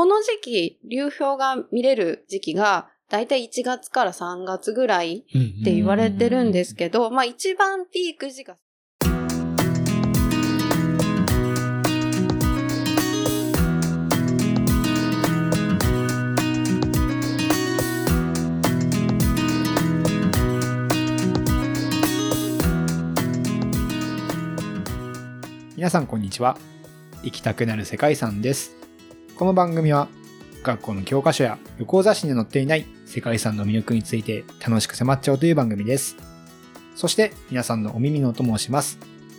この時期、流氷が見れる時期が、だいたい1月から3月ぐらいって言われてるんですけど、まあ一番ピーク時が皆さんこんにちは。行きたくなる世界遺産です。この番組は学校の教科書や旅行雑誌に載っていない世界遺産の魅力について楽しく迫っちゃおうという番組です。そして皆さんのお耳のお供をします。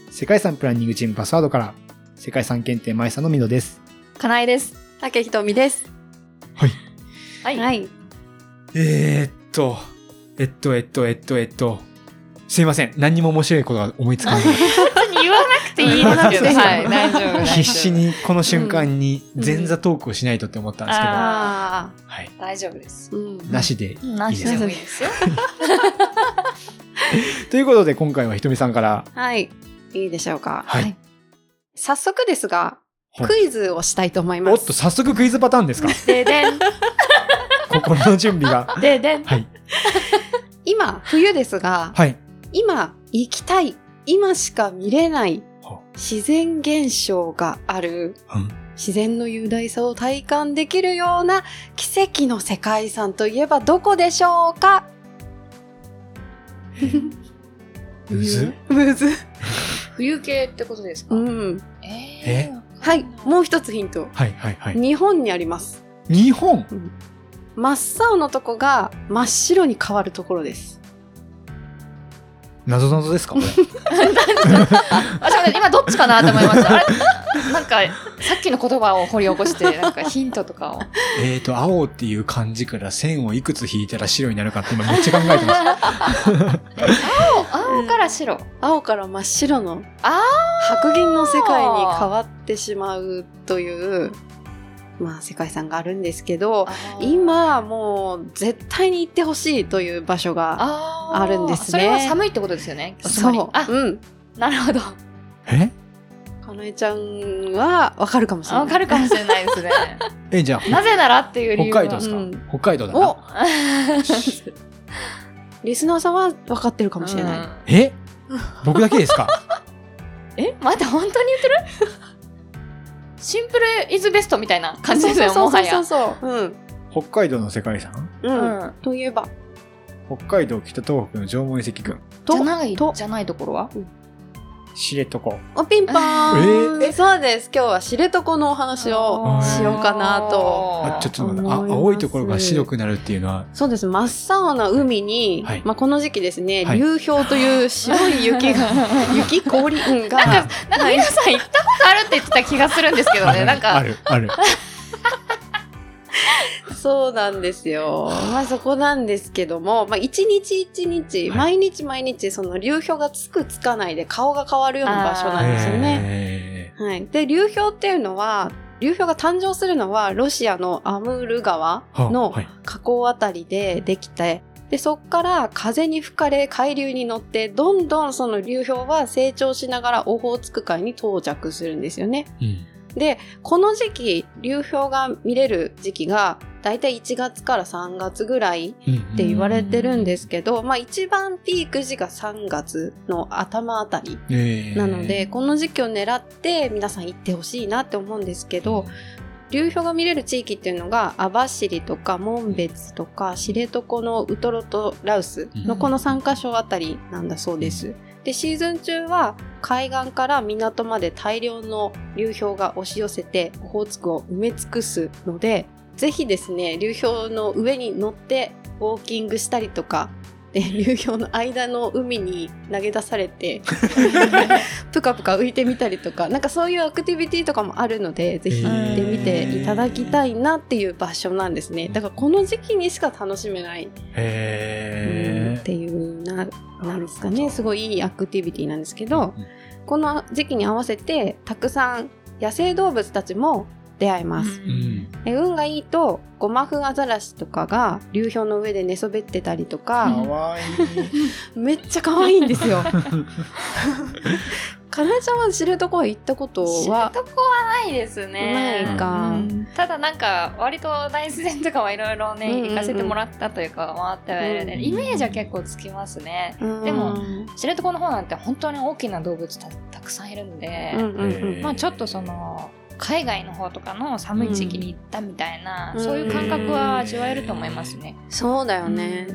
世界遺産プランニングチームパスワードから世界遺産検定マイサのミドです。かなえです。竹ひとみです。はい。はい。はい。えー、っと、えっと、えっと、えっと、えっと、すいません。何にも面白いことが思いつかない。ていいですけど、はい、大丈夫。大丈夫必死。にこの瞬間に前座トークをしないとって思ったんですけど、ああはい。大丈夫です。なしでないしでもいいですよ。ということで今回はひとみさんから、はい。いいでしょうか。はい。はい早速ですが、はいクイズをしたいと思います。おっと、早速クイズパターンですか？ででん、心の準備が。ででん。はい。今、冬ですが、はい。今行きたい、今しか見れないは自然現象がある、うん自然の雄大さを体感できるような奇跡の世界遺産といえばどこでしょうか？むずむず。冬系ってことですかうん。え？はい、もう一つヒント。はいはいはい。日本にあります。日本？真っ青のとこが真っ白に変わるところです。謎謎ですかこれ？あ、そう今どっちかなって思いました。あれ？なんか、さっきの言葉を掘り起こして、なんかヒントとかを。えーと、青っていう漢字から線をいくつ引いたら白になるかって今めっちゃ考えてました。青、青から白。青から真っ白のあ白銀の世界に変わってしまうという、まあ世界遺産があるんですけど、今もう絶対に行ってほしいという場所が、ああるんですねそれは寒いってことですよね。そう。あ、うん。なるほど。え？かなえちゃんはわかるかもしれない。わかるかもしれないですね。え、じゃあ、なぜならっていう理由は。北海道ですか、うん北海道だな。お リスナーさんは分かってるかもしれない。うんえ？僕だけですか？え？待って、本当に言ってる？シンプルイズベストみたいな感じですよ、そうもはや。そうそうそう。うん。北海道の世界遺産？うん。うんといえば、北海道北東北の縄文遺跡群。とじゃない、とじゃないところは？知床。おピンポーン、え？そうです。今日は知床のお話をーしようかなと。あ、ちょっと待ってあ青いところが白くなるっていうのは、そうです。真っ青な海に、はいまあこの時期ですね、はい流氷という白い雪が、雪氷うんが、なんか、なんか皆さん行ったことあるって言ってた気がするんですけどね、なんあか、る、ある。そうなんですよ。まあそこなんですけども、まあ一日一日、はい毎日毎日その流氷がつくつかないで顔が変わるような場所なんですよね。へはい。で、流氷っていうのは、流氷が誕生するのはロシアのアムール川のはい河口あたりでできて、で、そっから風に吹かれ海流に乗って、どんどんその流氷は成長しながらオホーツク海に到着するんですよね。うんで、この時期、流氷が見れる時期が、だいたい1月から3月ぐらいうんって言われてるんですけど、まあ一番ピーク時が3月の頭あたりえーなので、この時期を狙って皆さん行ってほしいなって思うんですけど、流氷が見れる地域っていうのが網走とか紋別とか知床のウトロとラウスのこの3カ所あたりなんだそうです。で、シーズン中は海岸から港まで大量の流氷が押し寄せてオホーツクを埋め尽くすので、ぜひですね、流氷の上に乗ってウォーキングしたりとか、で、流氷の間の海に投げ出されて、ぷかぷか浮いてみたりとか、なんかそういうアクティビティとかもあるので、ぜひ行ってみていただきたいなっていう場所なんですね。だからこの時期にしか楽しめない、うんへっていうな、なんですかね。すごいいいアクティビティなんですけーど、この時期に合わせて、たくさん野生動物たちも出会えます。うんで運がいいと、ゴマフアザラシとかが流氷の上で寝そべってたりとか。めっちゃ可愛いんですよ。かなえちゃんは知床は行ったこと知床ははないですね。ないか。うん。ただなんか割と大自然とかはいろいろね、うんうんうん。行かせてもらったというか回ってはいるね、うんイメージは結構つきますね。でも知床の方なんて本当に大きな動物たたくさんいるんで、うんうんうん。えーまあちょっとその海外の方とかの寒い地域に行ったみたいな、うん。そういう感覚は味わえると思いますね。そうだよね、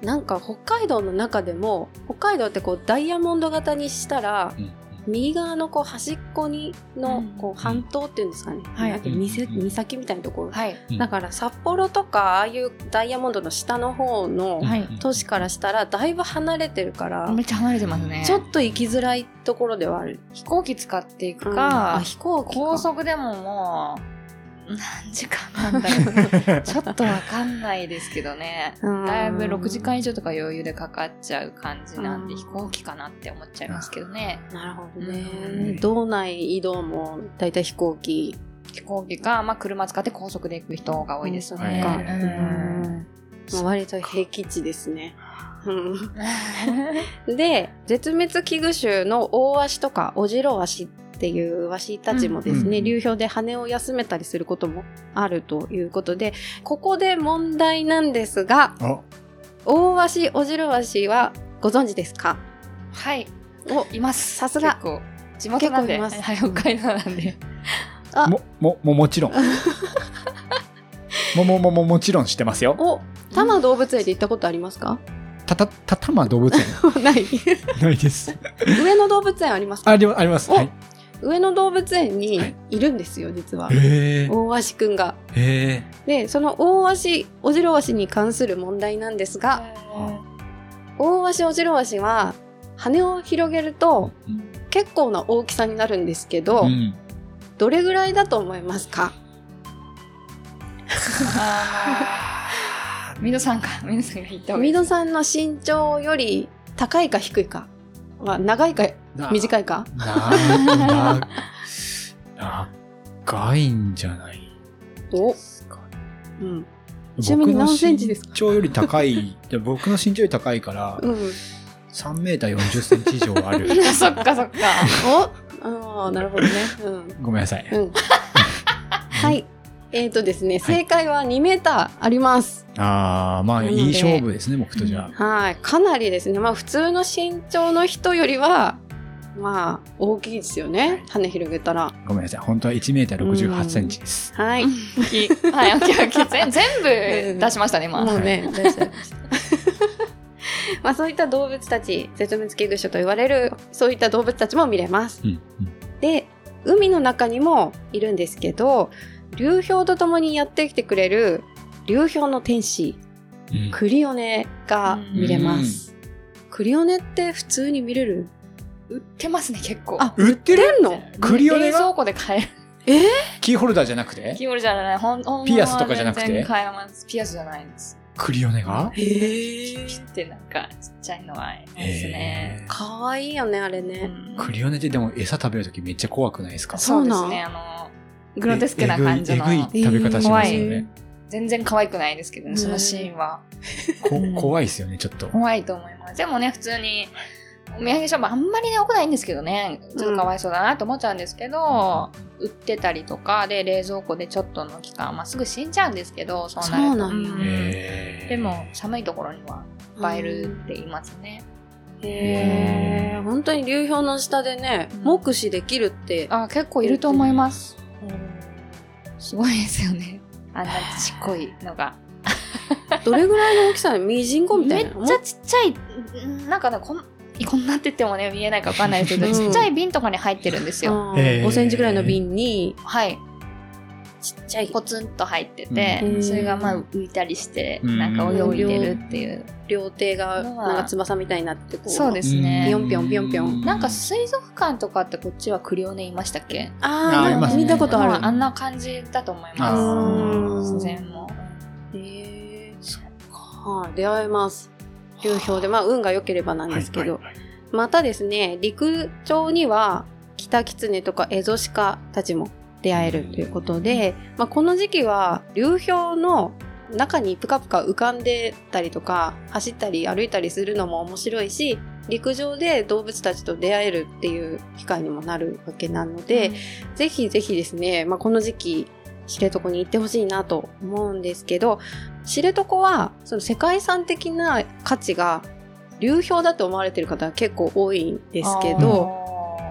なんか北海道の中でも北海道ってこうダイヤモンド型にしたらうん右側のこう端っこにのうん。こう半島っていうんですかね、はい。なんて岬岬みたいなところ、はい。うん。だから札幌とかああいうダイヤモンドの下の方のはい。都市からしたらだいぶ離れてるから、めっちゃ離れてますね。ちょっと行きづらいところではある。飛行機使っていくうん。か、あ飛行機か。高速でももう何時間なんだろう。ちょっとわかんないですけどね。うん。だいぶ6時間以上とか余裕でかかっちゃう感じなんでうん。飛行機かなって思っちゃいますけどね。なるほどね。うん。道内移動もだいたい飛行機。飛行機か、まあ、車使って高速で行く人が多いですうんね、そうん。まあ割と平気値ですね。で、絶滅危惧種のオオワシとかオジロワシっていうワシたちもですね、うん流氷で羽を休めたりすることもあるということで、ここで問題なんですが、あ。オオワシ、オジロワシはご存知ですか？はい。お、います。さすが。結構地元なんで。結構います。はい、北海道なんで。あ。も、も、も、もちろん。も、も、も、も、もちろん知ってますよ。お、多摩動物園で行ったことありますか？たた、たたま動物園。ない。ないです。上野動物園ありますか？ありあります。おはい。上野動物園にはいいるんですよ、実は。へえ。大鷲くんが。へえ。で、その大鷲、オジロワシに関する問題なんですが、大鷲、オジロワシは羽を広げると結構な大きさになるんですけど、うん。どれぐらいだと思いますか？あの皆さんか皆さんが言ったミドさんの身長より高いか低いかは長いかな短いか？長いんじゃないお、ですか。うん。ちなみに何センチですか？身長より高い、で僕の身長より高いから、うん。3メーター40センチ以上ある。そっかそっかおああ、なるほどね。うん。ごめんなさい。うん。はい。えっ、ー、とですね、正解は2メーターあります。ああ、まあ、いい勝負ですね、僕とじゃあ。はい。かなりですね。まあ、普通の身長の人よりは、まあ、大きいですよね。羽広げたら。ごめんなさい。本当は1メーター68センチです。はい。はい、オッケーオッケー全 全部出しましたね、今。もうね、大丈夫です。まあ、そういった動物たち、絶滅危惧種と言われる、そういった動物たちも見れます。うん。で、海の中にもいるんですけど、流氷とともにやってきてくれる流氷の天使、うんクリオネが見れます。クリオネって普通に見れる？売ってますね、結構。あ、売ってる？売ってんの？クリオネが？冷蔵庫で買える。キーホルダーじゃなくて？キーホルじゃない、ほん、ほんピアスとかじゃなくて？全然買えます。ピアスじゃないんです。クリオネが？へえ。ピってなんかちっちゃいのはありますね。へかわいいよね、あれうね。んークリオネってでも餌食べるときめっちゃ怖くないですか？そうですね、あの、グロテスクな感じの。ええぐい食べ方しますよね。全然可愛くないですけどね、そのシーンは。こ怖いですよね、ちょっと。怖いと思います。でもね、普通に、お土産ショップあんまりね、多くないんですけどね、ちょっとかわいそうだなと思っちゃうんですけど、売ってたりとかで冷蔵庫でちょっとの期間、まあ、すぐ死んじゃうんですけど、そうなると。そうなんでも、寒いところには映えるって言いますね。へえ。本当に流氷の下でね、うん目視できるって。あ、結構いると思います。すごいですよね。あんなちっこいのが。どれぐらいの大きさ？ミジンコみためいな？っちゃちっちゃい、うんなんかね、こんこんなって言ってもね、見えないかわかんないですけど、うんちっちゃい瓶とかに入ってるんですよ。あーへー5センチぐらいの瓶に、はい。ちっちゃいポツンと入ってて、うんそれがまあ浮いたりして、うんなんか泳いでるっていう。両手がなんか翼みたいになってこう。そうですねぴょんぴょんぴょんぴょんなんか水族館とかってこっちはクリオネいましたっけ？ああ、見たことある。まあんな感じだと思います。自然も。へえ。そっか。はい出会えます。流氷で、まあ運が良ければなんですけど。はいはいはいまたですね、陸上にはキタキツネとかエゾシカたちも出会えるということで、まあ、この時期は流氷の中にプカプカ浮かんでたりとか走ったり歩いたりするのも面白いし陸上で動物たちと出会えるっていう機会にもなるわけなので、ぜひぜひですね、まあ、この時期、知床に行ってほしいなと思うんですけど、知床はその世界遺産的な価値が流氷だと思われてる方が結構多いんですけど、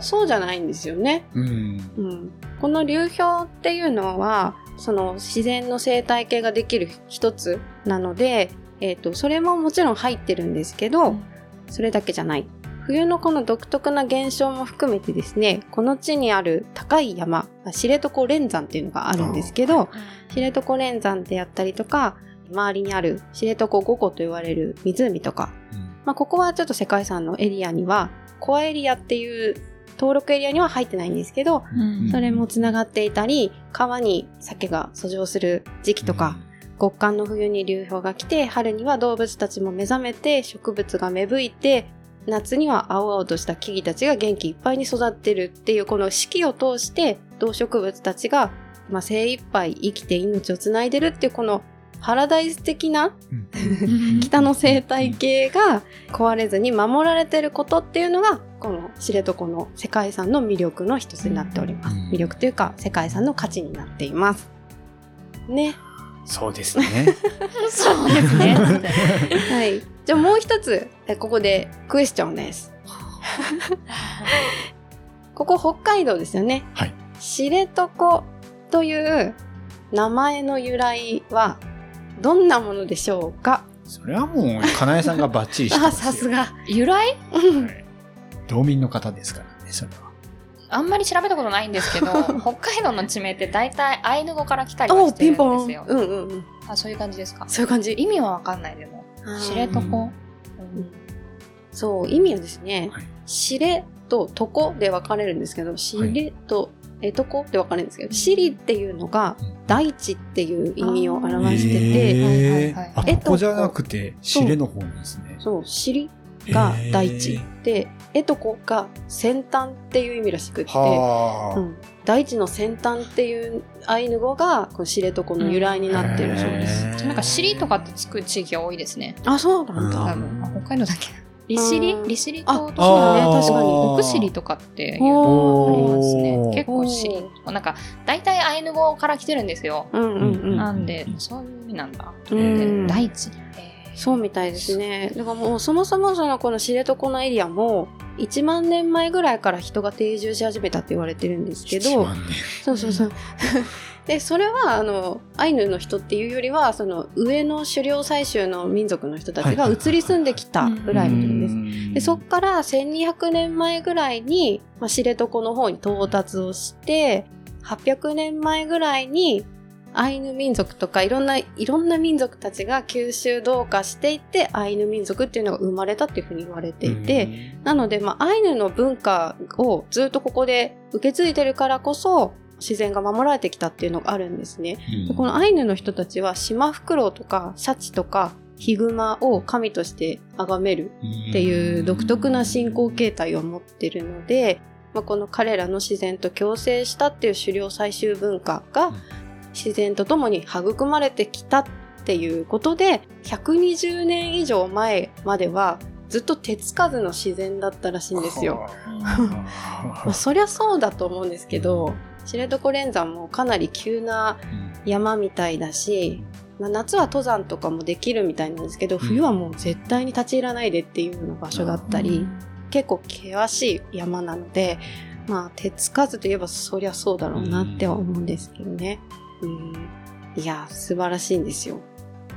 そうじゃないんですよね。うん。うん、この流氷っていうのはその自然の生態系ができる一つなので、えー、とそれももちろん入ってるんですけど、それだけじゃない。冬のこの独特な現象も含めてですね、この地にある高い山、知床連山っていうのがあるんですけど、知床連山であったりとか、周りにある知床五湖と言われる湖とか、まあ、ここはちょっと世界遺産のエリアには、コアエリアっていう登録エリアには入ってないんですけど、うん。それもつながっていたり、川に鮭が遡上する時期とか、極寒の冬に流氷が来て、春には動物たちも目覚めて、植物が芽吹いて、夏には青々とした木々たちが元気いっぱいに育ってるっていうこの四季を通して動植物たちが、まあ、精一杯生きて命をつないでるっていうこのパラダイス的なうん北の生態系が壊れずに守られてることっていうのがこの知床の世界遺産の魅力の一つになっております。うん魅力というか世界遺産の価値になっています。ね。そうですね。そうですね。はい。じゃあもう一つ、えここでクエスチョンです。ここ北海道ですよね。はい。知床という名前の由来はどんなものでしょうか？それはもう、かなえさんがバッチリしてまあ、すよ。さすが。由来？うんはい道民の方ですからね、それは。あんまり調べたことないんですけど、北海道の地名って大体アイヌ語から来たりしてるんピンポン。ですよ。うんうんうん。あ、そういう感じですか？そういう感じ。意味はわかんないでも。知床？うんうんそう、意味はですね、はいしれと床で分かれるんですけど、しれとえとこ？で分かれるんですけど、しりっていうのがうん大地っていう意味を表してて、えここじゃなくて、しれの方なんですね。そう、しりが大地で、えとこが先端っていう意味らしくって、はあ、うん、大地の先端っていうアイヌ語がこの知床の由来になってるそうです。なんか尻とかってつく地域が多いですね。あ、そうなんうんだ。多分、あ北海道だけ。利尻？うん。利尻あ島とそうだね。確かに。奥尻とかっていうのおがありますね。結構尻とか、なんか、大体アイヌ語から来てるんですよ。うんうんうん。なんで、そういう意味なんだ。うん。大地。えーそうみたいですね。だからもうそもそもそのこの知床のエリアも1万年前ぐらいから人が定住し始めたって言われてるんですけど、そうそうそう。で、それはあのアイヌの人っていうよりはその上の狩猟採集の民族の人たちが移り住んできたぐらいのことです。うんでそっから1200年前ぐらいに、まあ、知床の方に到達をして800年前ぐらいにアイヌ民族とかいろんないろんな民族たちが吸収同化していってアイヌ民族っていうのが生まれたっていうふうに言われていて、なので、まあ、アイヌの文化をずっとここで受け継いでるからこそ自然が守られてきたっていうのがあるんですね。うん。このアイヌの人たちはシマフクロウとかシャチとかヒグマを神として崇めるっていう独特な信仰形態を持ってるので、まあ、この彼らの自然と共生したっていう狩猟採集文化がうん自然とともに育まれてきたっていうことで120年以上前まではずっと手つかずの自然だったらしいんですよ。まあ、そりゃそうだと思うんですけど知床連山もかなり急な山みたいだし、まあ、夏は登山とかもできるみたいなんですけど冬はもう絶対に立ち入らないでっていうような場所だったり、結構険しい山なので、まあ、手つかずといえばそりゃそうだろうなっては思うんですけどね。うん、いや、素晴らしいんですよ。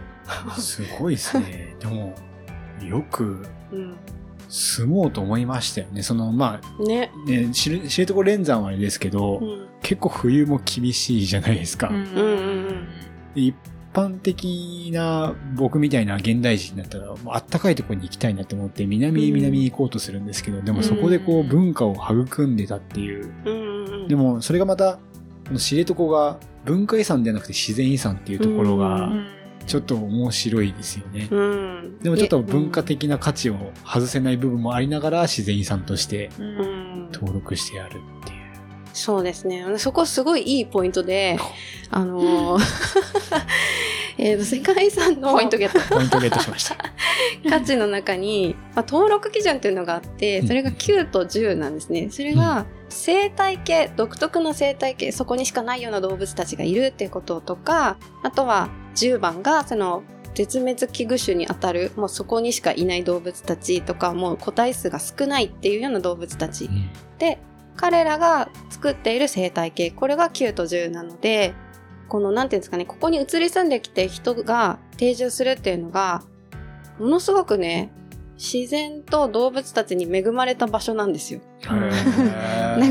すごいですね。でも、よくうん、住もうと思いましたよね。その、まね。あ、ね、知る知床連山はあれですけど、うん、結構冬も厳しいじゃないですか。うんうんうん一般的な僕みたいな現代人だったら、もうあったかいところに行きたいなって思って、南へ南に行こうとするんですけど、でもそこでこううん文化を育んでたっていう。うんうんうん。でも、それがまた、この知床が文化遺産ではなくて自然遺産っていうところうが、うんちょっと面白いですよね。うん、でもちょっと文化的な価値を外せない部分もありながら自然遺産として登録してやるっていう。そうですね。そこすごいいいポイントで、あのーえーと、世界遺産のポイントゲット。ポイントゲットしました。価値の中に、まあ、登録基準っていうのがあって、それが9と10なんですね。それが生態系、独特な生態系、そこにしかないような動物たちがいるっていうこととか、あとは10番がその絶滅危惧種にあたる、もうそこにしかいない動物たちとか、もう個体数が少ないっていうような動物たち。で、彼らが作っている生態系、これが9と10なので、この、なんていうんですかね、ここに移り住んできて人が定住するっていうのが、ものすごくね、自然と動物たちに恵まれた場所なんですよ。だ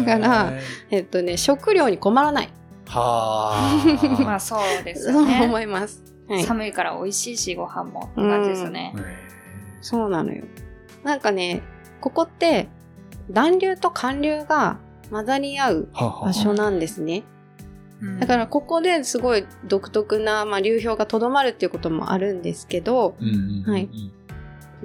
からえっとね、食料に困らない。は まあそうですそう。思います。はい。寒いから美味しいし、ご飯もって感じですよね。そうなのよ。なんかね、ここって、暖流と寒流が混ざり合う場所なんですね。うん。だからここですごい独特な、まあ、流氷がとどまるっていうこともあるんですけど、はい。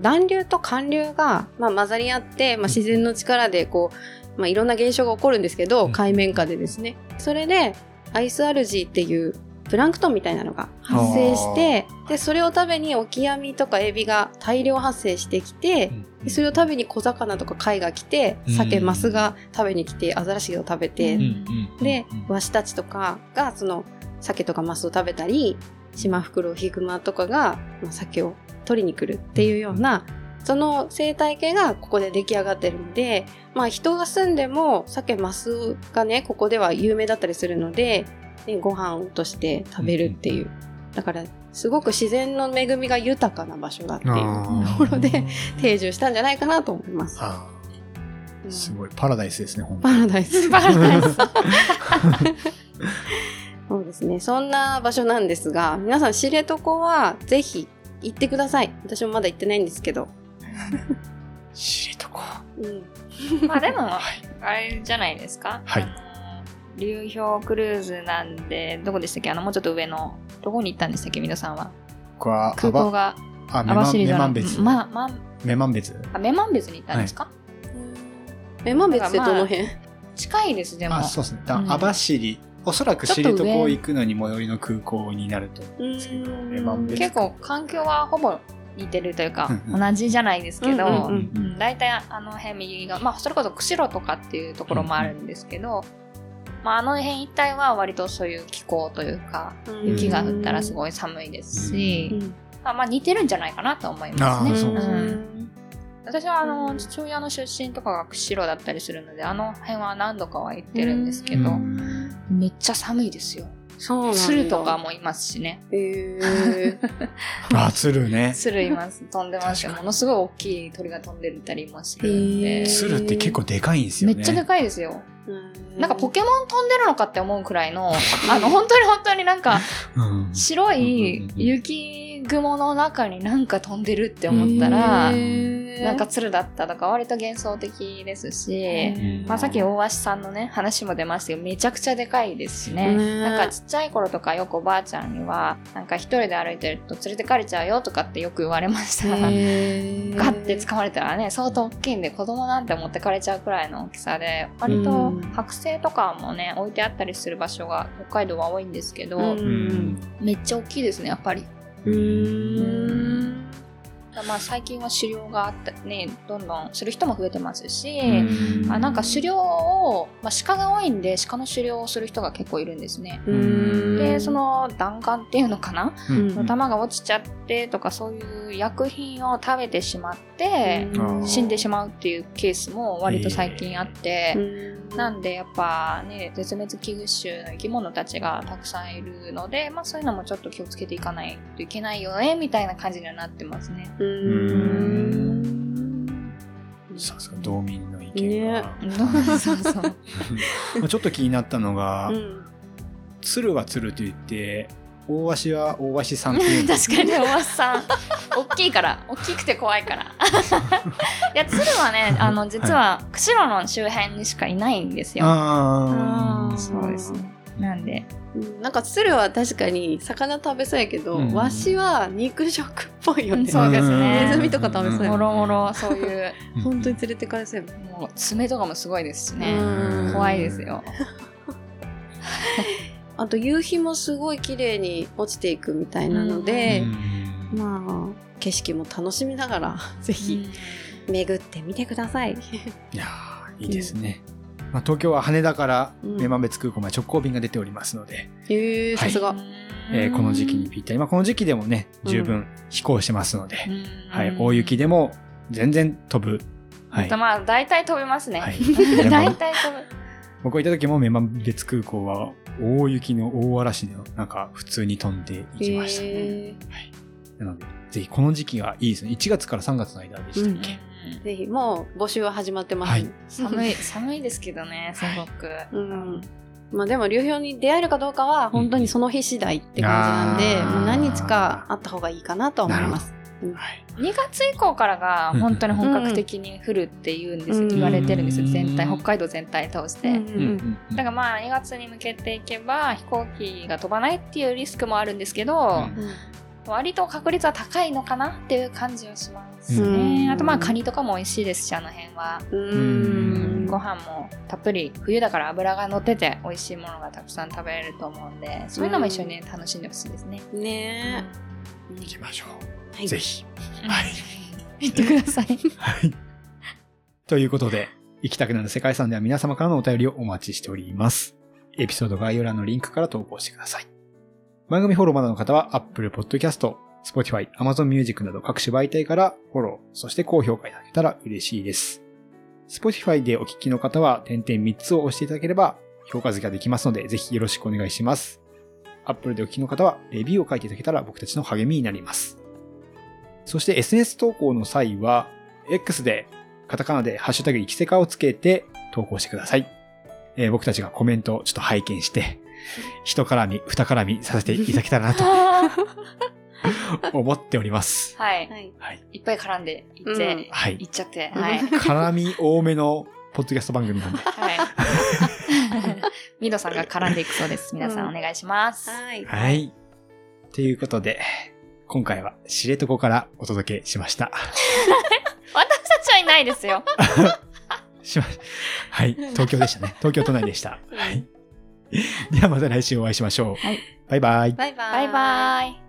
暖流と寒流が、まあ、混ざり合って、まあ、自然の力でこう、まあ、いろんな現象が起こるんですけど、うん。海面下でですね。それで、アイスアルジーっていうプランクトンみたいなのが発生して、で、それを食べにオキアミとかエビが大量発生してきて、でそれを食べに小魚とか貝が来て、鮭、うん。マスが食べに来て、アザラシが食べて、うんで、ワシたちとかが、その、鮭とかマスを食べたり、シマフクロウ、ヒグマとかが、まあ、鮭を取りに来るっていうような、その生態系がここで出来上がってるので、まあ人が住んでも鮭、マスがね、ここでは有名だったりするので、ね、ご飯として食べるっていう。だから、すごく自然の恵みが豊かな場所だっていうところで定住したんじゃないかなと思います。すごいパラダイスですね、本当にパラダイス。パラダイス そうですね。そんな場所なんですが、皆さん知床はぜひ行ってください。私もまだ行ってないんですけど。知床。うん。まあでも、あれじゃないですか？はい。流氷クルーズなんで、どこでしたっけ？あの、もうちょっと上の、どこに行ったんでしたっけ？皆さんは。僕は、空港が、網走のメマン別。ま、ま、メマン別。あ、メマン別に行ったんですか、え、ま別ってどの辺、近いです、でも。あ、そうですね。だうん網走、おそらく知床行くのに最寄りの空港になると思うんですけど。結構環境はほぼ似てるというか、うんうん同じじゃないですけど、うんうんうん大体あの辺右が、まあ、それこそ釧路とかっていうところもあるんですけど、まあ、あの辺一帯は割とそういう気候というか、うん雪が降ったらすごい寒いですし、うんまあ、まあ似てるんじゃないかなと思いますね。私はあのうん父親の出身とかが釧路だったりするのであの辺は何度かは行ってるんですけど、うんめっちゃ寒いですよ。そうなんだ。鶴とかもいますしね。へー あ、鶴ね。鶴います。飛んでますよ。ものすごい大きい鳥が飛んでたりもするんへでー。鶴って結構でかいんですよね。めっちゃでかいですよ。うん。なんかポケモン飛んでるのかって思うくらいの、あの、本当に本当になんか、うん。白いう雲の中になんか飛んでるって思ったら、へー。なんか鶴だったとか割と幻想的ですし、へー。まあ、さっき大橋さんのね話も出ましたけどめちゃくちゃでかいですしね、ねなんかちっちゃい頃とかよくおばあちゃんにはなんか一人で歩いてると連れてかれちゃうよとかってよく言われました、へー。ガッて掴まれたらね相当大きいんで子供なんて持ってかれちゃうくらいの大きさで割とうん。剥製とかもね置いてあったりする場所が北海道は多いんですけど、めっちゃ大きいですねやっぱり。うーん。まあ最近は狩猟があったねどんどんする人も増えてますし、うん。あなんか狩猟を、まあ、鹿が多いんで鹿の狩猟をする人が結構いるんですね。でその弾丸っていうのかな、うん。うん。弾が落ちちゃってとかそういう薬品を食べてしまって、うん。死んでしまうっていうケースも割と最近あって、うんなんでやっぱね絶滅危惧種の生き物たちがたくさんいるので、まあ、そういうのもちょっと気をつけていかないといけないよねみたいな感じにはなってますね。うさすが道民の意見が。そうそう。まあちょっと気になったのが、うん鶴は鶴と言って、大鷲は大鷲さんっていう確かにおばさん。大きいから。大きくて怖いから。いや鶴はねあの実は釧路の周辺にしかいないんですよ、ああーそうですねなんで。うん。なんか鶴は確かに魚食べそうやけど、うん。ワシは肉食っぽいよね。そうですね。ネズミとか食べそうやもんろもろそういう。ー本当に連れてかれそうやもう爪とかもすごいですしね。うん。怖いですよ。あと夕日もすごい綺麗に落ちていくみたいなので、まあ、景色も楽しみながら、ぜひ巡ってみてください。いやーいいですね。まあ、東京は羽田からうん女満別空港まで直行便が出ておりますので、へえ、さすが。えーこの時期にぴったり。まあ、この時期でもね、十う分飛行してますので、はい、大で雪でも全然飛ぶ。はい。まあ大体飛びますね、はい 大体飛ぶ僕が行った時も女満別空港は大雪の大嵐でなんか普通に飛んでいきました。へえなので、ぜひこの時期がいいですね。1月から3月の間でしたっけ、ぜひ、もう募集は始まってます。はい。寒い寒いですけどねすごく、うん。まあでも流氷に出会えるかどうかは本当にその日次第って感じなんで、うんもう何日かあった方がいいかなとは思います。はい。2月以降からが本当に本格的に降るっていうんです、うん。言われてるんですよ。うん全体北海道全体通して、だからまあ2月に向けていけば飛行機が飛ばないっていうリスクもあるんですけど、割と確率は高いのかなっていう感じはしますね、うんあとまあカニとかも美味しいですしあの辺は、ううんん。ご飯もたっぷり冬だから油が乗ってて美味しいものがたくさん食べれると思うんでそういうのも一緒に楽しんでほしいですね、ね行きましょう。え。はいぜひ。うんはい。行ってくださいはい。ということで、行きたくなる世界遺産では皆様からのお便りをお待ちしております。エピソード概要欄のリンクから投稿してください。番組フォローまだの方は Apple Podcast、Spotify、Amazon Music など各種媒体からフォロー、そして高評価いただけたら嬉しいです。Spotify でお聞きの方は点々3つを押していただければ評価付けができますので、ぜひよろしくお願いします。Apple でお聞きの方はレビューを書いていただけたら僕たちの励みになります。そして SNS 投稿の際は、X でカタカナでハッシュタグ生きせかをつけて投稿してください。えー僕たちがコメントをちょっと拝見して、一絡み、二絡みさせていただけたらなと 思っております。はいはい。はい。いっぱい絡んでいって、うんはいいっちゃって、うんはい。絡み多めのポッドキャスト番組なんで。はい。ミドさんが絡んでいくそうです。皆さんお願いします。はい。はい。ということで、今回は知床からお届けしました。私たちはいないですよ。しま、はい。東京でしたね。東京都内でした。はい。ではまた来週お会いしましょう。はいバイバイ。バイバイ。バイバイ。